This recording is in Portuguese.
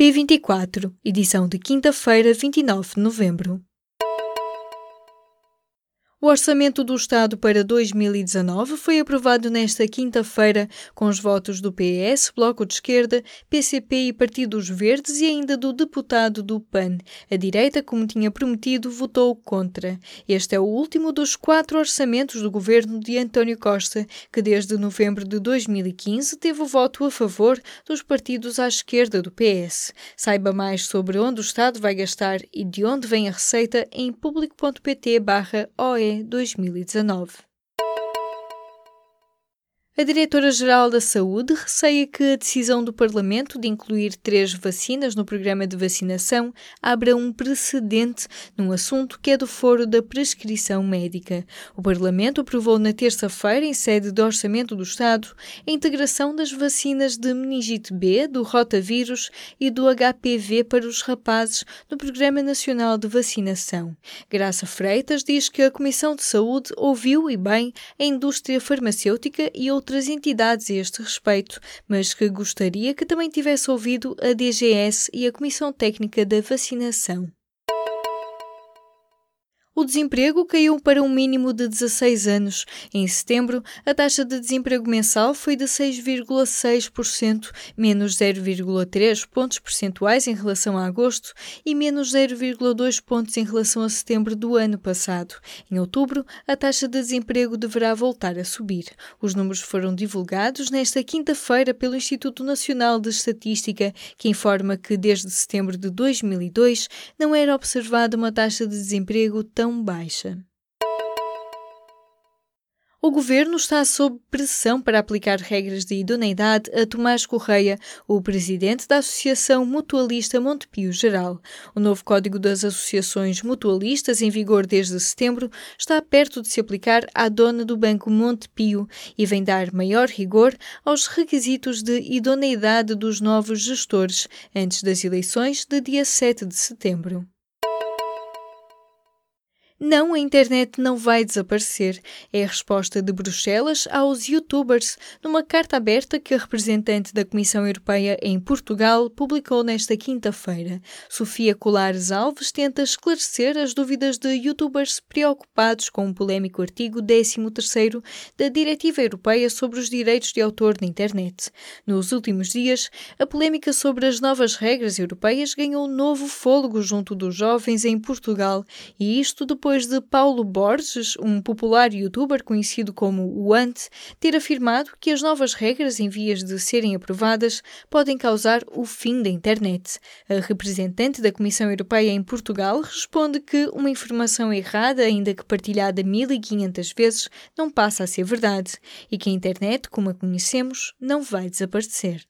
P24, edição de quinta-feira, 29 de novembro. Orçamento do Estado para 2019 foi aprovado nesta quinta-feira com os votos do PS, Bloco de Esquerda, PCP e Partidos Verdes e ainda do deputado do PAN. A direita, como tinha prometido, votou contra. Este é o último dos quatro orçamentos do governo de António Costa, que desde novembro de 2015 teve o voto a favor dos partidos à esquerda do PS. Saiba mais sobre onde o Estado vai gastar e de onde vem a receita em público.pt/oe 2019. A Diretora-Geral da Saúde receia que a decisão do Parlamento de incluir três vacinas no programa de vacinação abra um precedente num assunto que é do foro da prescrição médica. O Parlamento aprovou na terça-feira, em sede do Orçamento do Estado, a integração das vacinas de meningite B, do rotavírus e do HPV para os rapazes no Programa Nacional de Vacinação. Graça Freitas diz que a Comissão de Saúde ouviu e bem a indústria farmacêutica e outras outras entidades a este respeito, mas que gostaria que também tivesse ouvido a DGS e a Comissão Técnica da Vacinação. O desemprego caiu para um mínimo de 16 anos. Em setembro, a taxa de desemprego mensal foi de 6,6%, menos 0,3 pontos percentuais em relação a agosto e menos 0,2 pontos em relação a setembro do ano passado. Em outubro, a taxa de desemprego deverá voltar a subir. Os números foram divulgados nesta quinta-feira pelo Instituto Nacional de Estatística, que informa que desde setembro de 2002 não era observada uma taxa de desemprego tão baixa. O governo está sob pressão para aplicar regras de idoneidade a Tomás Correia, o presidente da Associação Mutualista Montepio Geral. O novo Código das Associações Mutualistas, em vigor desde setembro, está perto de se aplicar à dona do Banco Montepio e vem dar maior rigor aos requisitos de idoneidade dos novos gestores antes das eleições de dia 7 de setembro. Não, a internet não vai desaparecer. É a resposta de Bruxelas aos youtubers numa carta aberta que a representante da Comissão Europeia em Portugal publicou nesta quinta-feira. Sofia Colares Alves tenta esclarecer as dúvidas de youtubers preocupados com um polémico artigo 13 da Diretiva Europeia sobre os Direitos de Autor na Internet. Nos últimos dias, a polémica sobre as novas regras europeias ganhou novo fôlego junto dos jovens em Portugal, e isto depois depois de Paulo Borges, um popular youtuber conhecido como o Ant, ter afirmado que as novas regras em vias de serem aprovadas podem causar o fim da internet. A representante da Comissão Europeia em Portugal responde que uma informação errada, ainda que partilhada 1500 vezes, não passa a ser verdade e que a internet, como a conhecemos, não vai desaparecer.